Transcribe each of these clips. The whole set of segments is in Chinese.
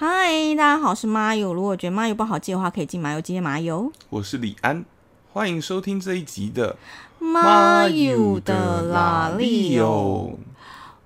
嗨，大家好，我是麻油。如果觉得麻油不好记的话，可以进麻油机麻油。我是李安，欢迎收听这一集的麻油的拉力哟。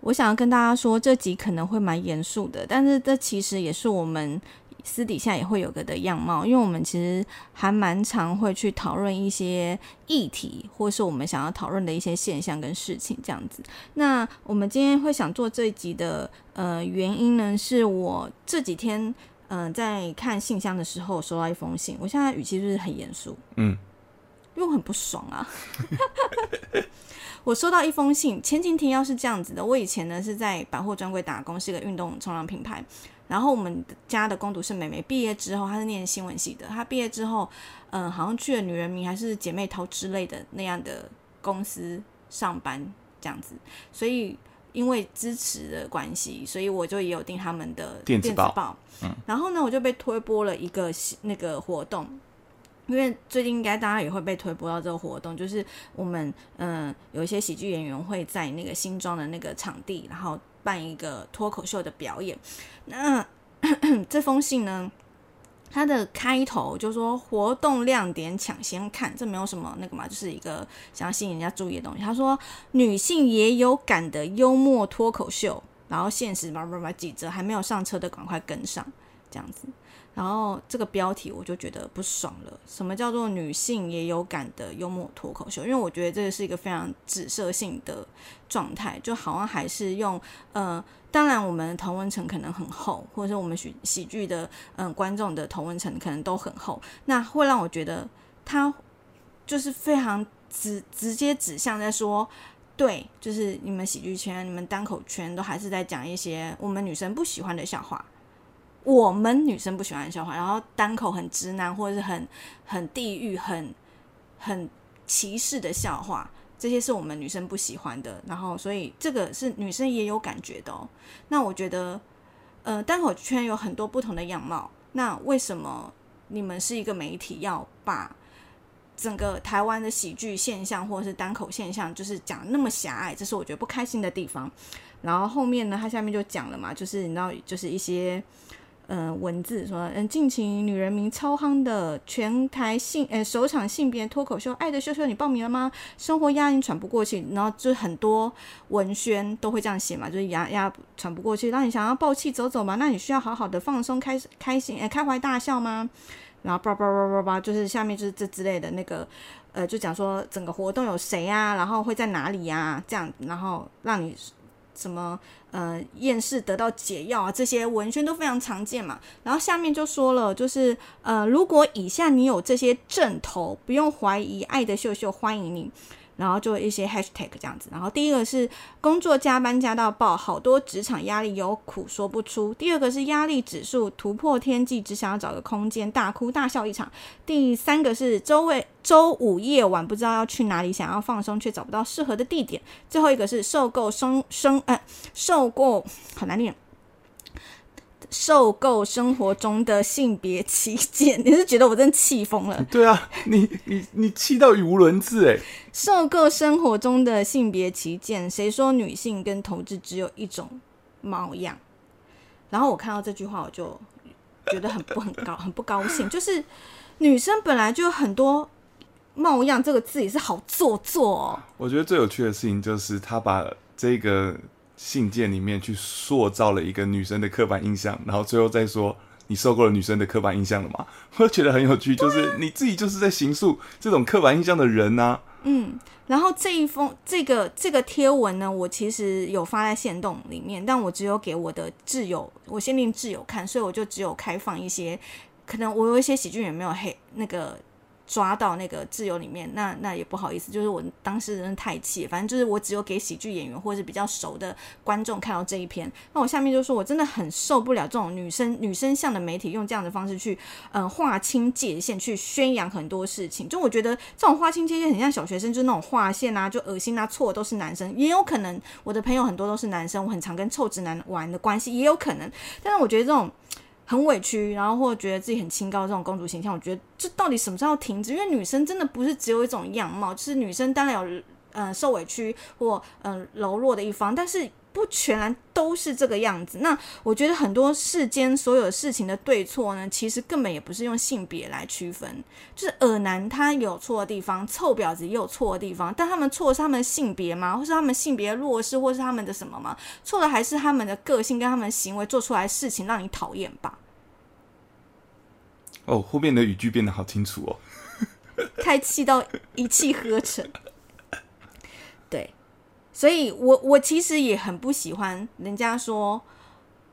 我想要跟大家说，这集可能会蛮严肃的，但是这其实也是我们。私底下也会有个的样貌，因为我们其实还蛮常会去讨论一些议题，或是我们想要讨论的一些现象跟事情这样子。那我们今天会想做这一集的呃原因呢，是我这几天嗯在看信箱的时候收到一封信，我现在语气就是很严肃，嗯，因为我很不爽啊。我收到一封信，前几天要是这样子的：我以前呢是在百货专柜打工，是一个运动冲浪品牌。然后我们家的工读是妹妹毕业之后，她是念新闻系的。她毕业之后，嗯，好像去了女人迷还是姐妹淘之类的那样的公司上班这样子。所以因为支持的关系，所以我就也有订他们的电子报。嗯，然后呢，我就被推播了一个那个活动。因为最近应该大家也会被推播到这个活动，就是我们嗯有一些喜剧演员会在那个新庄的那个场地，然后办一个脱口秀的表演。那 这封信呢，它的开头就说活动亮点抢先看，这没有什么那个嘛，就是一个想要吸引人家注意的东西。他说女性也有感的幽默脱口秀，然后现实叭叭叭几折，还没有上车的赶快跟上，这样子。然后这个标题我就觉得不爽了。什么叫做女性也有感的幽默脱口秀？因为我觉得这是一个非常指涉性的状态，就好像还是用呃，当然我们同文层可能很厚，或者是我们喜喜剧的嗯观众的同文层可能都很厚，那会让我觉得他就是非常直直接指向在说，对，就是你们喜剧圈、你们单口圈都还是在讲一些我们女生不喜欢的笑话。我们女生不喜欢笑话，然后单口很直男或者是很很地域、很很歧视的笑话，这些是我们女生不喜欢的。然后，所以这个是女生也有感觉的。哦。那我觉得，呃，单口圈有很多不同的样貌。那为什么你们是一个媒体，要把整个台湾的喜剧现象或者是单口现象，就是讲那么狭隘？这是我觉得不开心的地方。然后后面呢，他下面就讲了嘛，就是你知道，就是一些。嗯，文字说，嗯，近期女人名超夯的全台性，呃，首场性别脱口秀《爱的秀秀》，你报名了吗？生活压力喘不过气，然后就很多文宣都会这样写嘛，就是压压喘不过气，那你想要暴气走走嘛，那你需要好好的放松，开开心，呃，开怀大笑吗？然后叭叭叭叭叭，就是下面就是这之类的那个，呃，就讲说整个活动有谁啊，然后会在哪里呀？这样，然后让你。什么呃厌世得到解药啊，这些文宣都非常常见嘛。然后下面就说了，就是呃，如果以下你有这些症头，不用怀疑，爱的秀秀欢迎你。然后就一些 hashtag 这样子，然后第一个是工作加班加到爆，好多职场压力有苦说不出；第二个是压力指数突破天际，只想要找个空间大哭大笑一场；第三个是周围周五夜晚不知道要去哪里，想要放松却找不到适合的地点；最后一个是受够生生呃受够好难念。受够生活中的性别旗舰，你是觉得我真气疯了？对啊，你你你气到语无伦次哎！受够生活中的性别旗舰，谁说女性跟同志只有一种模样？然后我看到这句话，我就觉得很不很高 很不高兴。就是女生本来就有很多貌样，这个字也是好做作哦。我觉得最有趣的事情就是他把这个。信件里面去塑造了一个女生的刻板印象，然后最后再说你受够了女生的刻板印象了吗？我觉得很有趣，就是你自己就是在形塑这种刻板印象的人呐。嗯，然后这一封这个这个贴文呢，我其实有发在线动里面，但我只有给我的挚友，我限定挚友看，所以我就只有开放一些，可能我有一些喜剧也没有黑那个。抓到那个自由里面，那那也不好意思，就是我当时真的太气，反正就是我只有给喜剧演员或者是比较熟的观众看到这一篇，那我下面就说我真的很受不了这种女生女生向的媒体用这样的方式去嗯划清界限，去宣扬很多事情，就我觉得这种划清界限很像小学生，就是那种划线啊，就恶心啊，错都是男生，也有可能我的朋友很多都是男生，我很常跟臭直男玩的关系也有可能，但是我觉得这种。很委屈，然后或者觉得自己很清高这种公主形象，我觉得这到底什么时候停止？因为女生真的不是只有一种样貌，就是女生当然有嗯受委屈或嗯柔弱的一方，但是不全然都是这个样子。那我觉得很多世间所有事情的对错呢，其实根本也不是用性别来区分。就是耳男他有错的地方，臭婊子也有错的地方，但他们错的是他们的性别吗？或是他们性别弱势，或是他们的什么吗？错的还是他们的个性跟他们行为做出来事情让你讨厌吧？哦，后面的语句变得好清楚哦。太气到一气呵成，对，所以我我其实也很不喜欢人家说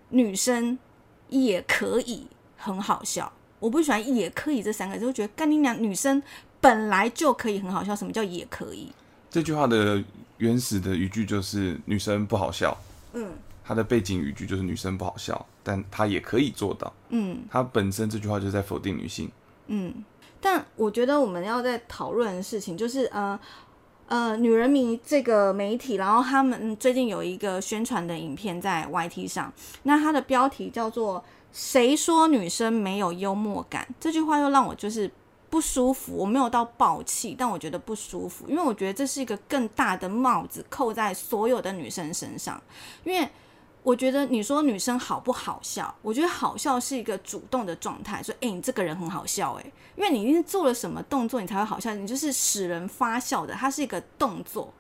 女生也可以很好笑，我不喜欢“也可以”这三个字，我觉得干你娘，女生本来就可以很好笑，什么叫也可以？这句话的原始的语句就是女生不好笑，嗯，它的背景语句就是女生不好笑，但她也可以做到，嗯它本身这句话就是在否定女性。嗯。但我觉得我们要在讨论的事情就是，呃呃，女人迷这个媒体，然后他们最近有一个宣传的影片在 YT 上，那它的标题叫做“谁说女生没有幽默感”？这句话又让我就是不舒服。我没有到暴气，但我觉得不舒服，因为我觉得这是一个更大的帽子扣在所有的女生身上，因为。我觉得你说女生好不好笑？我觉得好笑是一个主动的状态，说哎，你这个人很好笑哎，因为你一定是做了什么动作，你才会好笑，你就是使人发笑的，它是一个动作。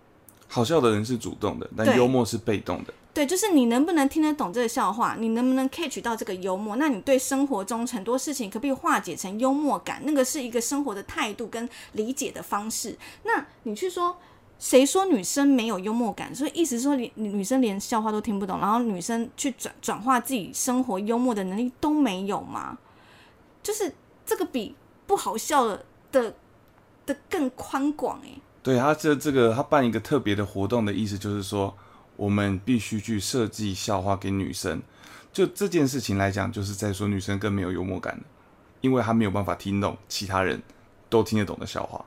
好笑的人是主动的，但幽默是被动的。对，就是你能不能听得懂这个笑话，你能不能 catch 到这个幽默？那你对生活中很多事情可不可以化解成幽默感？那个是一个生活的态度跟理解的方式。那你去说。谁说女生没有幽默感？所以意思说，连女生连笑话都听不懂，然后女生去转转化自己生活幽默的能力都没有吗？就是这个比不好笑的的的更宽广诶。对他这这个他办一个特别的活动的意思就是说，我们必须去设计笑话给女生。就这件事情来讲，就是在说女生更没有幽默感因为她没有办法听懂其他人都听得懂的笑话。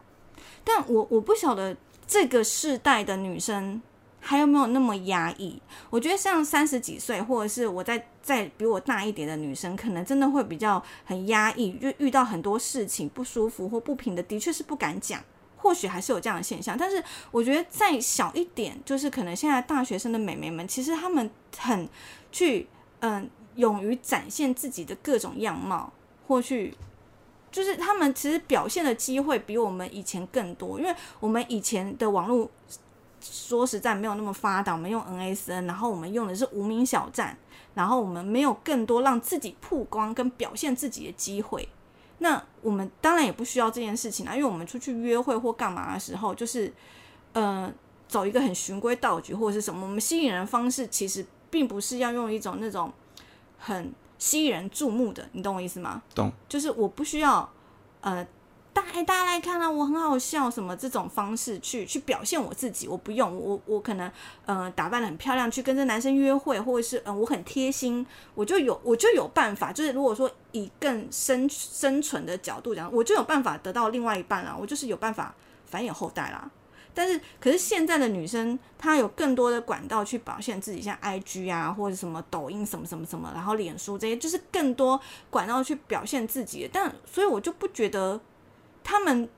但我我不晓得。这个世代的女生还有没有那么压抑？我觉得像三十几岁，或者是我在在比我大一点的女生，可能真的会比较很压抑，就遇到很多事情不舒服或不平的，的确是不敢讲。或许还是有这样的现象，但是我觉得再小一点，就是可能现在大学生的美眉们，其实她们很去嗯勇于展现自己的各种样貌，或去。就是他们其实表现的机会比我们以前更多，因为我们以前的网络说实在没有那么发达，我们用 NSN，然后我们用的是无名小站，然后我们没有更多让自己曝光跟表现自己的机会。那我们当然也不需要这件事情啊，因为我们出去约会或干嘛的时候，就是呃走一个很循规蹈矩或者是什么，我们吸引人方式其实并不是要用一种那种很。吸引人注目的，你懂我意思吗？懂，就是我不需要，呃，大大家来看啊，我很好笑什么这种方式去去表现我自己，我不用，我我可能呃打扮的很漂亮去跟这男生约会，或者是嗯我很贴心，我就有我就有办法，就是如果说以更生生存的角度讲，我就有办法得到另外一半啦，我就是有办法繁衍后代啦。但是，可是现在的女生，她有更多的管道去表现自己，像 I G 啊，或者什么抖音什么什么什么，然后脸书这些，就是更多管道去表现自己。但所以，我就不觉得他们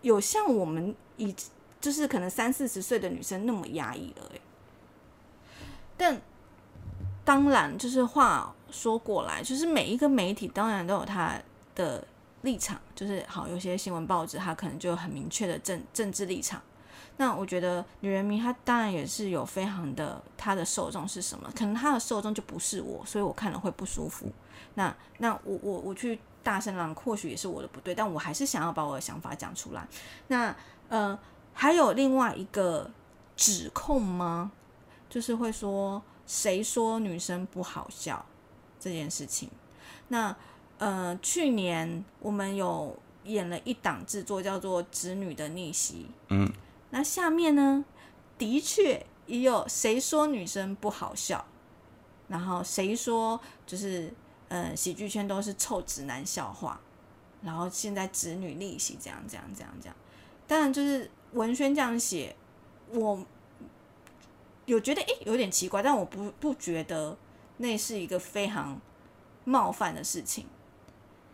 有像我们以就是可能三四十岁的女生那么压抑了。但当然，就是话说过来，就是每一个媒体当然都有它的立场，就是好，有些新闻报纸它可能就很明确的政政治立场。那我觉得女人迷她当然也是有非常的她的受众是什么，可能她的受众就不是我，所以我看了会不舒服。那那我我我去大声嚷，或许也是我的不对，但我还是想要把我的想法讲出来。那呃，还有另外一个指控吗？就是会说谁说女生不好笑这件事情。那呃，去年我们有演了一档制作叫做《侄女的逆袭》，嗯。那下面呢，的确也有谁说女生不好笑，然后谁说就是呃喜剧圈都是臭直男笑话，然后现在子女逆袭这样这样这样这样，当然就是文轩这样写，我有觉得诶有点奇怪，但我不不觉得那是一个非常冒犯的事情，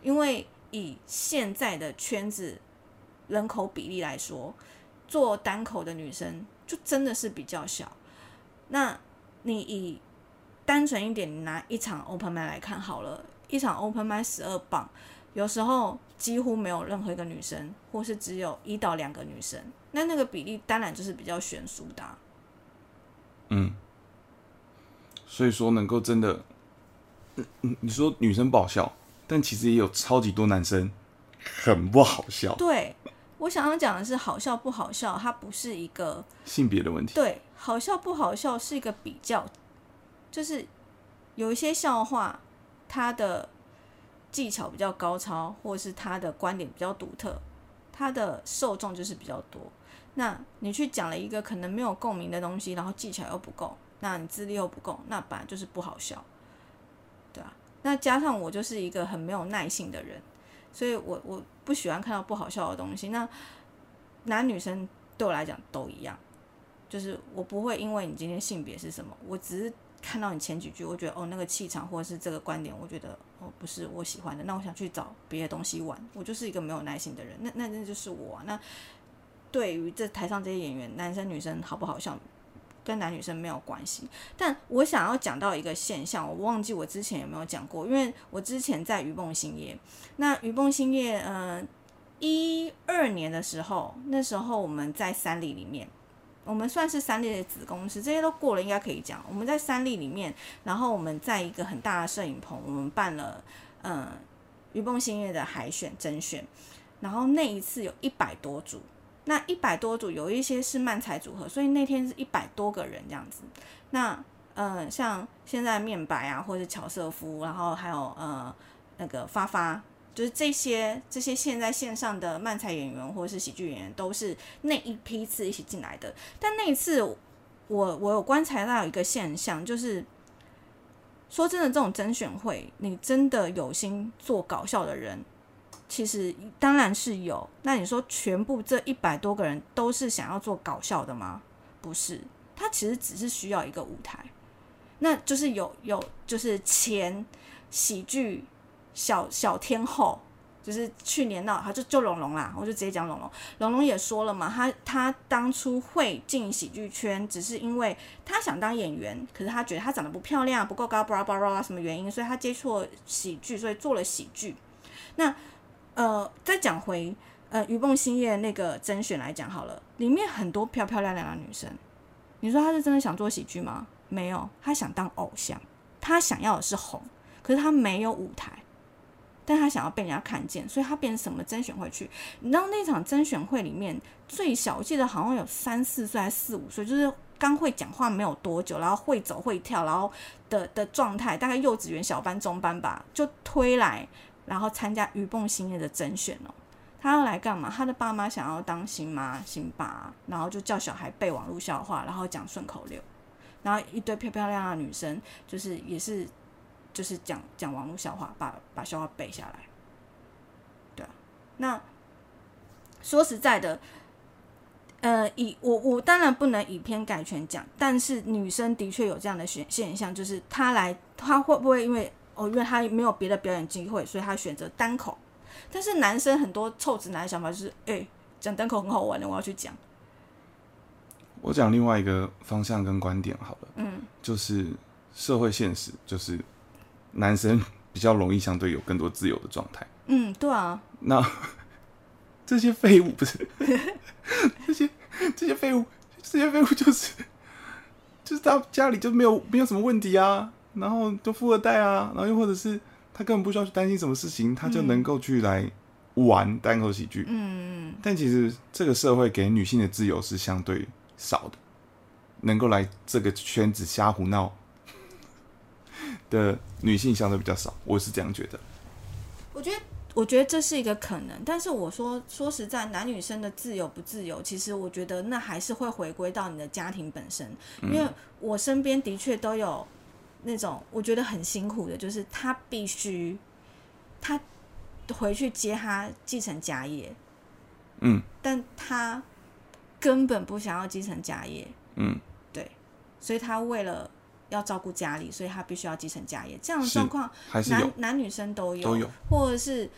因为以现在的圈子人口比例来说。做单口的女生就真的是比较小。那你以单纯一点，你拿一场 open i 来看好了，一场 open i 十二磅，有时候几乎没有任何一个女生，或是只有一到两个女生，那那个比例当然就是比较悬殊的啊、嗯，所以说能够真的，你说女生不好笑，但其实也有超级多男生很不好笑，对我想要讲的是，好笑不好笑，它不是一个性别的问题。对好笑不好笑是一个比较，就是有一些笑话，它的技巧比较高超，或是它的观点比较独特，它的受众就是比较多。那你去讲了一个可能没有共鸣的东西，然后技巧又不够，那你资历又不够，那本来就是不好笑，对啊。那加上我就是一个很没有耐性的人，所以我我不喜欢看到不好笑的东西。那男女生对我来讲都一样，就是我不会因为你今天性别是什么，我只是看到你前几句，我觉得哦那个气场或者是这个观点，我觉得哦不是我喜欢的，那我想去找别的东西玩。我就是一个没有耐心的人，那那那就是我、那对于这台上这些演员，男生女生好不好笑，跟男女生没有关系。但我想要讲到一个现象，我忘记我之前有没有讲过，因为我之前在鱼蹦兴业，那鱼蹦兴业，呃，一二年的时候，那时候我们在三立里面，我们算是三立的子公司，这些都过了，应该可以讲。我们在三立里面，然后我们在一个很大的摄影棚，我们办了，嗯、鱼蹦兴业的海选甄选，然后那一次有一百多组。那一百多组有一些是漫才组合，所以那天是一百多个人这样子。那呃，像现在面白啊，或者是乔瑟夫，然后还有呃那个发发，就是这些这些现在线上的漫才演员或者是喜剧演员，都是那一批次一起进来的。但那一次我我有观察到一个现象，就是说真的，这种甄选会，你真的有心做搞笑的人。其实当然是有，那你说全部这一百多个人都是想要做搞笑的吗？不是，他其实只是需要一个舞台，那就是有有就是前喜剧小小天后，就是去年闹他就就龙龙啦，我就直接讲龙龙，龙龙也说了嘛，他他当初会进喜剧圈，只是因为他想当演员，可是他觉得他长得不漂亮，不够高，巴拉巴拉什么原因，所以他接触喜剧，所以做了喜剧，那。呃，再讲回呃鱼蹦兴业那个甄选来讲好了，里面很多漂漂亮亮的女生，你说她是真的想做喜剧吗？没有，她想当偶像，她想要的是红，可是她没有舞台，但她想要被人家看见，所以她变成什么甄选会去？你知道那场甄选会里面最小，我记得好像有三四岁还四五岁，就是刚会讲话没有多久，然后会走会跳，然后的的状态，大概幼稚园小班中班吧，就推来。然后参加鱼蹦兴业的甄选哦，他要来干嘛？他的爸妈想要当新妈新爸，然后就叫小孩背网络笑话，然后讲顺口溜，然后一堆漂漂亮亮的女生，就是也是就是讲讲网络笑话，把把笑话背下来。对啊，那说实在的，呃，以我我当然不能以偏概全讲，但是女生的确有这样的现现象，就是她来，她会不会因为？哦，因为他没有别的表演机会，所以他选择单口。但是男生很多臭直男的想法就是，哎、欸，讲单口很好玩的，我要去讲。我讲另外一个方向跟观点好了，嗯，就是社会现实，就是男生比较容易相对有更多自由的状态。嗯，对啊。那这些废物不是 这些这些废物，这些废物就是就是他家里就没有没有什么问题啊。然后就富二代啊，然后又或者是他根本不需要去担心什么事情，他就能够去来玩单口喜剧。嗯，但其实这个社会给女性的自由是相对少的，能够来这个圈子瞎胡闹 的女性相对比较少，我是这样觉得。我觉得，我觉得这是一个可能，但是我说说实在，男女生的自由不自由，其实我觉得那还是会回归到你的家庭本身，因为我身边的确都有。那种我觉得很辛苦的，就是他必须他回去接他继承家业，嗯，但他根本不想要继承家业，嗯，对，所以他为了要照顾家里，所以他必须要继承家业。这样的状况，男男女生都有，都有，或者是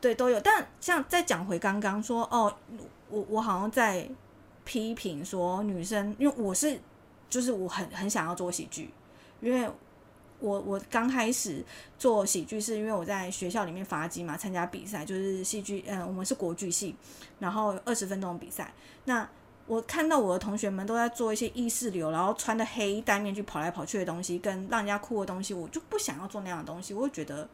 对都有。但像再讲回刚刚说，哦，我我好像在批评说女生，因为我是。就是我很很想要做喜剧，因为我我刚开始做喜剧是因为我在学校里面发迹嘛，参加比赛就是戏剧，嗯，我们是国剧系，然后二十分钟比赛，那我看到我的同学们都在做一些意识流，然后穿的黑戴面具跑来跑去的东西，跟让人家哭的东西，我就不想要做那样的东西，我会觉得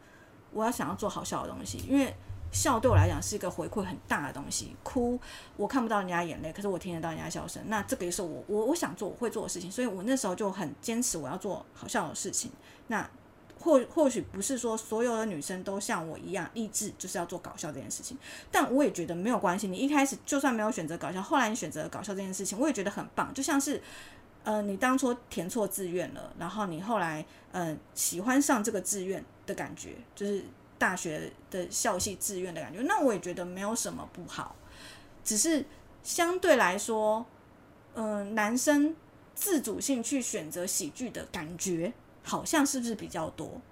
我要想要做好笑的东西，因为。笑对我来讲是一个回馈很大的东西，哭我看不到人家眼泪，可是我听得到人家笑声，那这个也是我我我想做我会做的事情，所以我那时候就很坚持我要做好笑的事情。那或或许不是说所有的女生都像我一样励志就是要做搞笑这件事情，但我也觉得没有关系。你一开始就算没有选择搞笑，后来你选择搞笑这件事情，我也觉得很棒。就像是呃，你当初填错志愿了，然后你后来呃喜欢上这个志愿的感觉，就是。大学的校系志愿的感觉，那我也觉得没有什么不好，只是相对来说，嗯，男生自主性去选择喜剧的感觉，好像是不是比较多？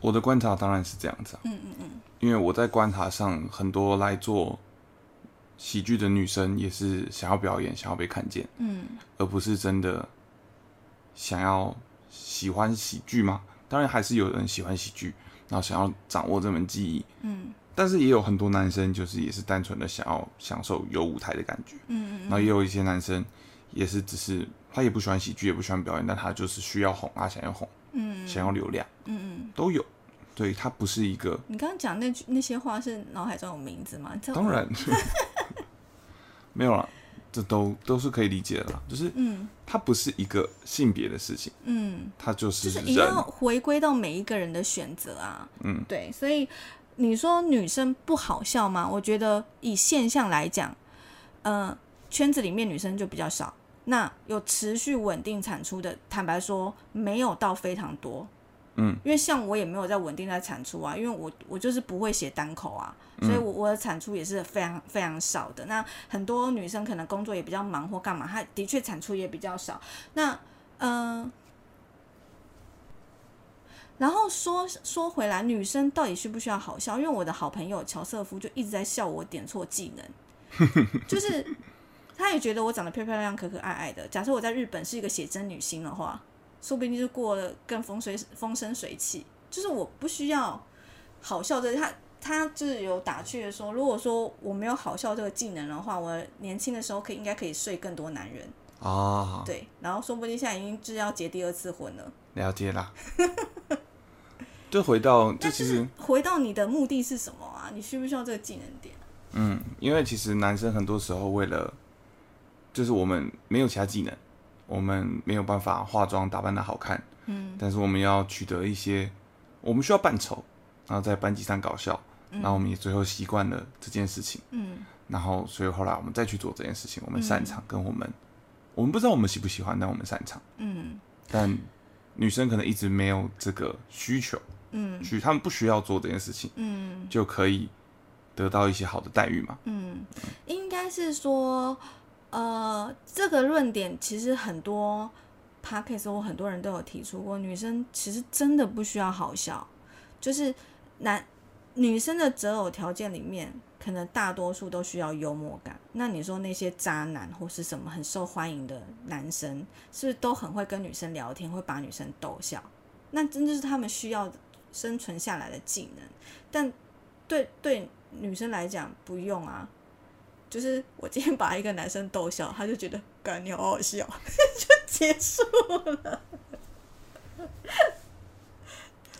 我的观察当然是这样子，嗯嗯嗯，因为我在观察上，很多来做喜剧的女生也是想要表演，想要被看见，嗯，而不是真的想要喜欢喜剧吗？当然还是有人喜欢喜剧。然后想要掌握这门技艺，嗯，但是也有很多男生就是也是单纯的想要享受有舞台的感觉，嗯嗯，然后也有一些男生也是只是他也不喜欢喜剧，也不喜欢表演，但他就是需要红啊，想要红，嗯，想要流量，嗯嗯，都有，对他不是一个。你刚刚讲那句那些话是脑海中有名字吗？当然，没有了。这都都是可以理解的，就是，嗯，它不是一个性别的事情，嗯，它就是就是一定要回归到每一个人的选择啊，嗯，对，所以你说女生不好笑吗？我觉得以现象来讲，嗯，圈子里面女生就比较少，那有持续稳定产出的，坦白说没有到非常多。嗯，因为像我也没有在稳定在产出啊，因为我我就是不会写单口啊，所以我我的产出也是非常非常少的。那很多女生可能工作也比较忙或干嘛，她的确产出也比较少。那嗯，然后说说回来，女生到底需不需要好笑？因为我的好朋友乔瑟夫就一直在笑我点错技能，就是他也觉得我长得漂漂亮亮、可可爱爱的。假设我在日本是一个写真女星的话。说不定就过了更风水风生水起，就是我不需要好笑这他他就是有打趣的说，如果说我没有好笑这个技能的话，我年轻的时候可以应该可以睡更多男人啊。对，然后说不定现在已经就是要结第二次婚了。了解啦。就回到这其实回到你的目的是什么啊？你需不需要这个技能点？嗯，因为其实男生很多时候为了就是我们没有其他技能。我们没有办法化妆打扮的好看，嗯，但是我们要取得一些，我们需要扮丑，然后在班级上搞笑，然后我们也最后习惯了这件事情，嗯，然后所以后来我们再去做这件事情，我们擅长跟我们，我们不知道我们喜不喜欢，但我们擅长，嗯，但女生可能一直没有这个需求，嗯，去他们不需要做这件事情，嗯，就可以得到一些好的待遇嘛，嗯，应该是说。呃，这个论点其实很多 p o d c a s 我很多人都有提出过，女生其实真的不需要好笑，就是男女生的择偶条件里面，可能大多数都需要幽默感。那你说那些渣男或是什么很受欢迎的男生，是不是都很会跟女生聊天，会把女生逗笑？那真的是他们需要生存下来的技能。但对对女生来讲，不用啊。就是我今天把一个男生逗笑，他就觉得干你好好笑，就结束了。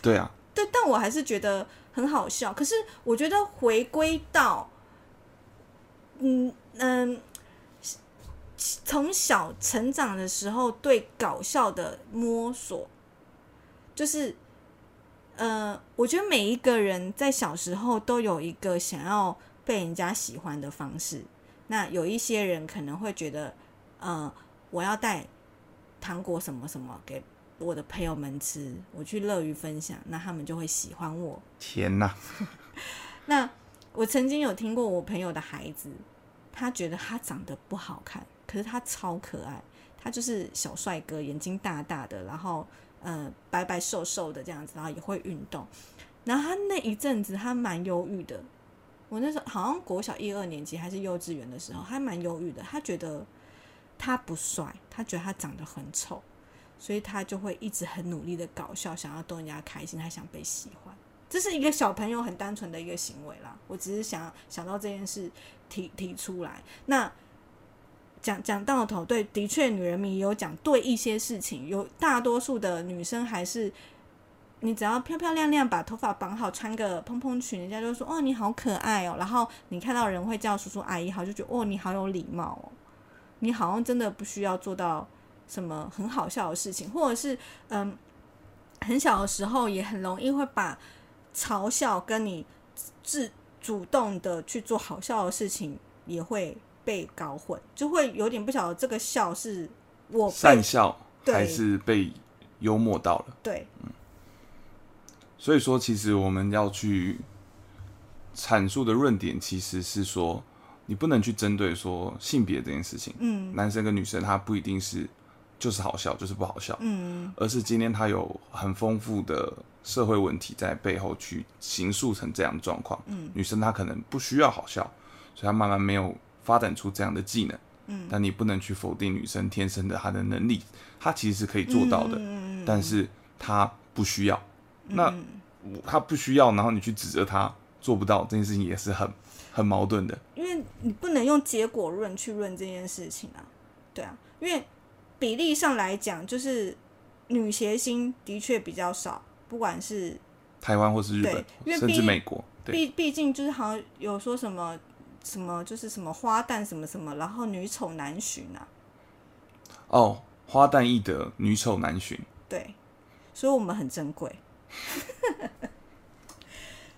对啊，对，但我还是觉得很好笑。可是我觉得回归到，嗯嗯，从小成长的时候对搞笑的摸索，就是呃，我觉得每一个人在小时候都有一个想要。被人家喜欢的方式，那有一些人可能会觉得，呃，我要带糖果什么什么给我的朋友们吃，我去乐于分享，那他们就会喜欢我。天哪！那我曾经有听过我朋友的孩子，他觉得他长得不好看，可是他超可爱，他就是小帅哥，眼睛大大的，然后呃白白瘦瘦的这样子，然后也会运动，然后他那一阵子他蛮忧郁的。我那时候好像国小一二年级还是幼稚园的时候，还蛮忧郁的。他觉得他不帅，他觉得他长得很丑，所以他就会一直很努力的搞笑，想要逗人家开心，他想被喜欢。这是一个小朋友很单纯的一个行为啦。我只是想想到这件事提提出来。那讲讲到头，对，的确，女人迷有讲对一些事情，有大多数的女生还是。你只要漂漂亮亮把头发绑好，穿个蓬蓬裙，人家就说哦你好可爱哦。然后你看到人会叫叔叔阿姨好，就觉得哦你好有礼貌哦。你好像真的不需要做到什么很好笑的事情，或者是嗯很小的时候也很容易会把嘲笑跟你自主动的去做好笑的事情也会被搞混，就会有点不晓得这个笑是我善笑还是被幽默到了。对，嗯。所以说，其实我们要去阐述的论点，其实是说，你不能去针对说性别这件事情。嗯，男生跟女生，他不一定是就是好笑，就是不好笑。嗯，而是今天他有很丰富的社会问题在背后去形塑成这样的状况。嗯，女生她可能不需要好笑，所以她慢慢没有发展出这样的技能。嗯，但你不能去否定女生天生的她的能力，她其实是可以做到的。嗯，但是她不需要。那他不需要，然后你去指责他做不到这件事情，也是很很矛盾的。因为你不能用结果论去论这件事情啊，对啊，因为比例上来讲，就是女谐星的确比较少，不管是台湾或是日本，甚至美国，毕毕竟就是好像有说什么什么就是什么花旦什么什么，然后女丑难寻啊。哦，花旦易得，女丑难寻。对，所以我们很珍贵。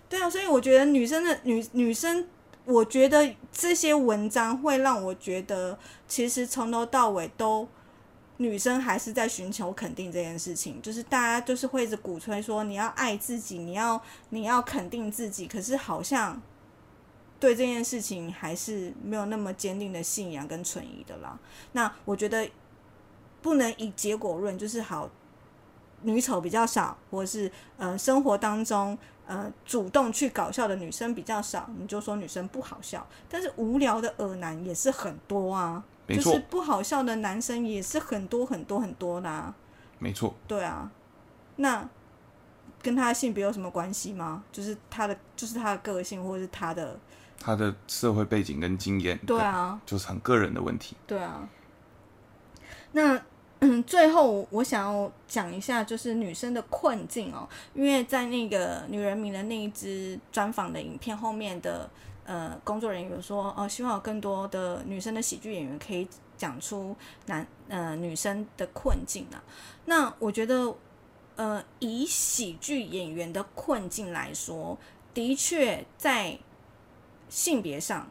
对啊，所以我觉得女生的女女生，我觉得这些文章会让我觉得，其实从头到尾都女生还是在寻求肯定这件事情，就是大家就是会一直鼓吹说你要爱自己，你要你要肯定自己，可是好像对这件事情还是没有那么坚定的信仰跟存疑的啦。那我觉得不能以结果论，就是好。女丑比较少，或是呃生活当中呃主动去搞笑的女生比较少，你就说女生不好笑。但是无聊的恶男也是很多啊，就是不好笑的男生也是很多很多很多的。没错。对啊，那跟他的性别有什么关系吗？就是他的，就是他的个性，或者是他的他的社会背景跟经验。对啊，就是很个人的问题。对啊，那。嗯，最后我想要讲一下，就是女生的困境哦，因为在那个女人名的那一支专访的影片后面的呃工作人员说，哦，希望有更多的女生的喜剧演员可以讲出男呃女生的困境啊。那我觉得，呃，以喜剧演员的困境来说，的确在性别上。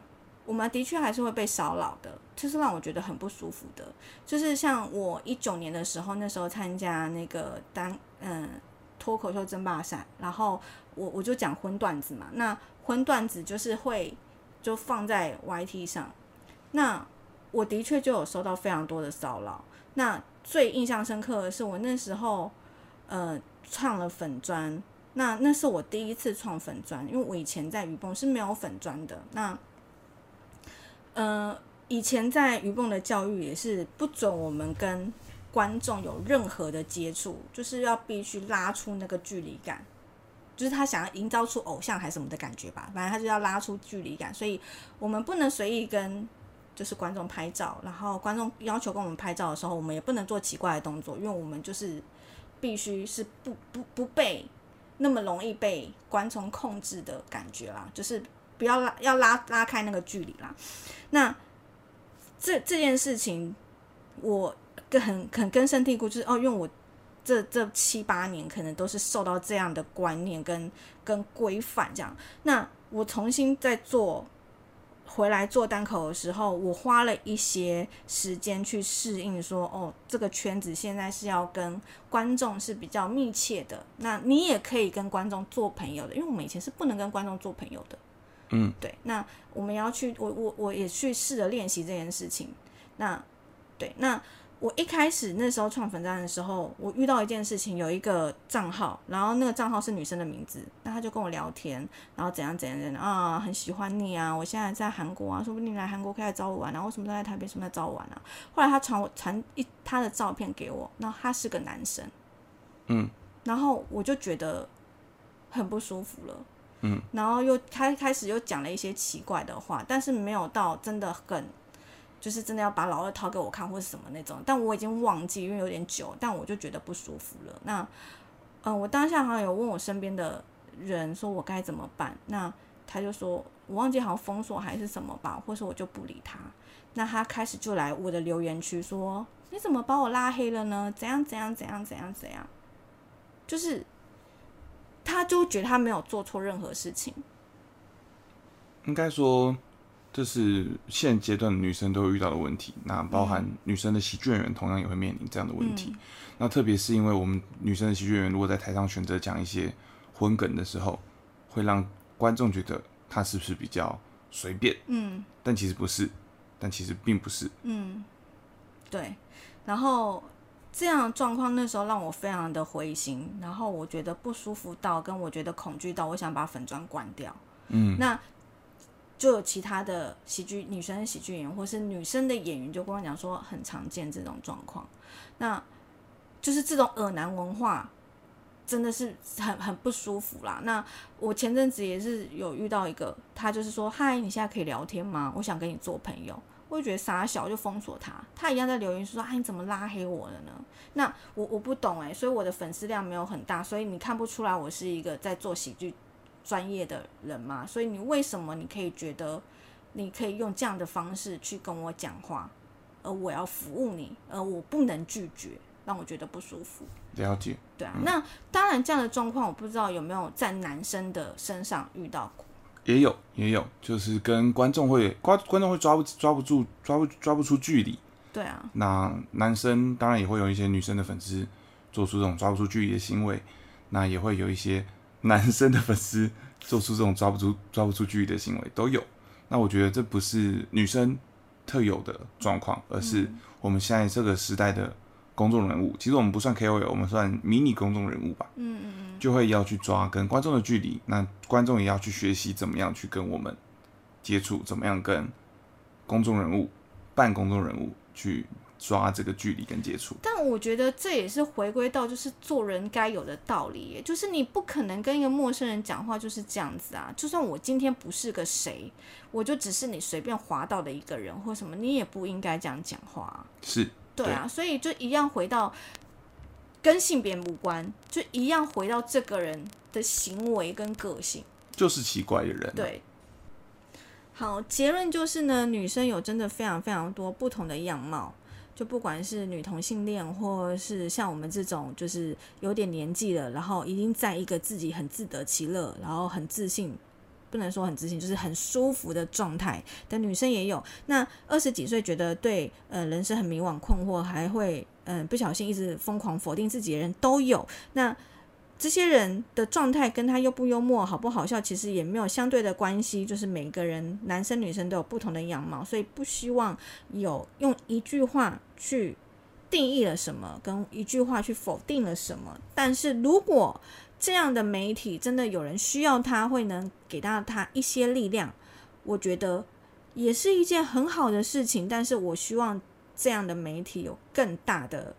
我们的确还是会被骚扰的，这是让我觉得很不舒服的。就是像我一九年的时候，那时候参加那个单嗯脱口秀争霸赛，然后我我就讲荤段子嘛，那荤段子就是会就放在 YT 上，那我的确就有收到非常多的骚扰。那最印象深刻的是我那时候呃创了粉砖，那那是我第一次创粉砖，因为我以前在鱼蹦是没有粉砖的，那。呃，以前在愚蹦的教育也是不准我们跟观众有任何的接触，就是要必须拉出那个距离感，就是他想要营造出偶像还是什么的感觉吧，反正他就要拉出距离感，所以我们不能随意跟就是观众拍照，然后观众要求跟我们拍照的时候，我们也不能做奇怪的动作，因为我们就是必须是不不不被那么容易被观众控制的感觉啦，就是。不要拉，要拉拉开那个距离啦。那这这件事情，我很很根深蒂固，就是哦，因为我这这七八年可能都是受到这样的观念跟跟规范这样。那我重新再做回来做单口的时候，我花了一些时间去适应，说哦，这个圈子现在是要跟观众是比较密切的。那你也可以跟观众做朋友的，因为我们以前是不能跟观众做朋友的。嗯，对，那我们要去，我我我也去试着练习这件事情。那对，那我一开始那时候创粉站的时候，我遇到一件事情，有一个账号，然后那个账号是女生的名字，那他就跟我聊天，然后怎样怎样怎样啊，很喜欢你啊，我现在在韩国啊，说不定来韩国可以来找我玩啊，为什么都在台北，什么在找我玩啊？后来他传我传一他的照片给我，那他是个男生，嗯，然后我就觉得很不舒服了。嗯，然后又开开始又讲了一些奇怪的话，但是没有到真的很。就是真的要把老二掏给我看，或者什么那种，但我已经忘记，因为有点久，但我就觉得不舒服了。那，嗯，我当下好像有问我身边的人，说我该怎么办？那他就说，我忘记好像封锁还是什么吧，或者我就不理他。那他开始就来我的留言区说，你怎么把我拉黑了呢？怎样怎样怎样怎样怎样？就是，他就觉得他没有做错任何事情。应该说。这是现阶段女生都会遇到的问题，那包含女生的喜剧演员同样也会面临这样的问题。那特别是因为我们女生的喜剧演员如果在台上选择讲一些荤梗的时候，会让观众觉得她是不是比较随便？嗯，但其实不是，但其实并不是。嗯，对。然后这样状况那时候让我非常的灰心，然后我觉得不舒服到跟我觉得恐惧到，我想把粉砖关掉。嗯，那。就有其他的喜剧女生喜剧演员，或是女生的演员，就跟我讲说很常见这种状况。那就是这种耳男文化，真的是很很不舒服啦。那我前阵子也是有遇到一个，他就是说：“嗨，你现在可以聊天吗？我想跟你做朋友。”我就觉得傻小，就封锁他。他一样在留言说：“哎，你怎么拉黑我了呢？”那我我不懂诶，所以我的粉丝量没有很大，所以你看不出来我是一个在做喜剧。专业的人吗，所以你为什么你可以觉得你可以用这样的方式去跟我讲话，而我要服务你，而我不能拒绝，让我觉得不舒服。了解。对啊，那当然这样的状况，我不知道有没有在男生的身上遇到过。也有，也有，就是跟观众会观观众会抓不抓不住，抓不抓不出距离。对啊。那男生当然也会有一些女生的粉丝做出这种抓不出距离的行为，那也会有一些。男生的粉丝做出这种 抓不住、抓不出距离的行为都有，那我觉得这不是女生特有的状况，而是我们现在这个时代的公众人物。其实我们不算 KOL，我们算迷你公众人物吧。嗯嗯嗯，就会要去抓跟观众的距离，那观众也要去学习怎么样去跟我们接触，怎么样跟公众人物、半公众人物去。抓这个距离跟接触，但我觉得这也是回归到就是做人该有的道理，就是你不可能跟一个陌生人讲话就是这样子啊。就算我今天不是个谁，我就只是你随便滑到的一个人或什么，你也不应该这样讲话。是，对啊，所以就一样回到跟性别无关，就一样回到这个人的行为跟个性，就是奇怪的人。对，好，结论就是呢，女生有真的非常非常多不同的样貌。就不管是女同性恋，或是像我们这种，就是有点年纪了，然后已经在一个自己很自得其乐，然后很自信，不能说很自信，就是很舒服的状态的女生也有。那二十几岁觉得对呃人生很迷惘困惑，还会嗯不小心一直疯狂否定自己的人都有。那这些人的状态跟他幽不幽默、好不好笑，其实也没有相对的关系。就是每个人，男生女生都有不同的样貌，所以不希望有用一句话去定义了什么，跟一句话去否定了什么。但是如果这样的媒体真的有人需要他，会能给到他一些力量，我觉得也是一件很好的事情。但是我希望这样的媒体有更大的，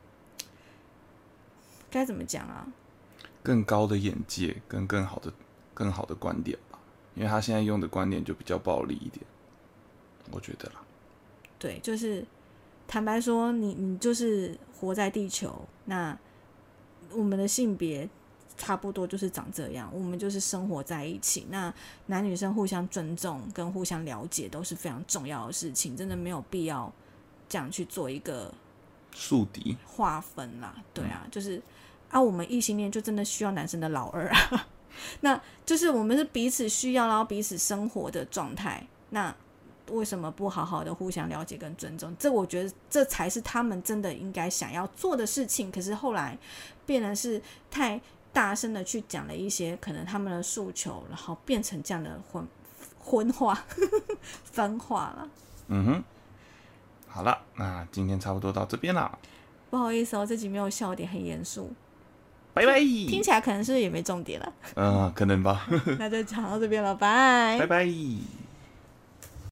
该怎么讲啊？更高的眼界跟更好的、更好的观点吧，因为他现在用的观点就比较暴力一点，我觉得啦。对，就是坦白说，你你就是活在地球，那我们的性别差不多就是长这样，我们就是生活在一起，那男女生互相尊重跟互相了解都是非常重要的事情，真的没有必要这样去做一个宿敌划分啦。对啊，就是。啊，我们异性恋就真的需要男生的老二啊，那就是我们是彼此需要，然后彼此生活的状态。那为什么不好好的互相了解跟尊重？这我觉得这才是他们真的应该想要做的事情。可是后来变得是太大声的去讲了一些可能他们的诉求，然后变成这样的混混化分化了。嗯哼。好了，那今天差不多到这边了，不好意思哦，这集没有笑点，很严肃，拜拜。听起来可能是也没重点了？嗯、可能吧，那就讲到这边了，拜拜拜。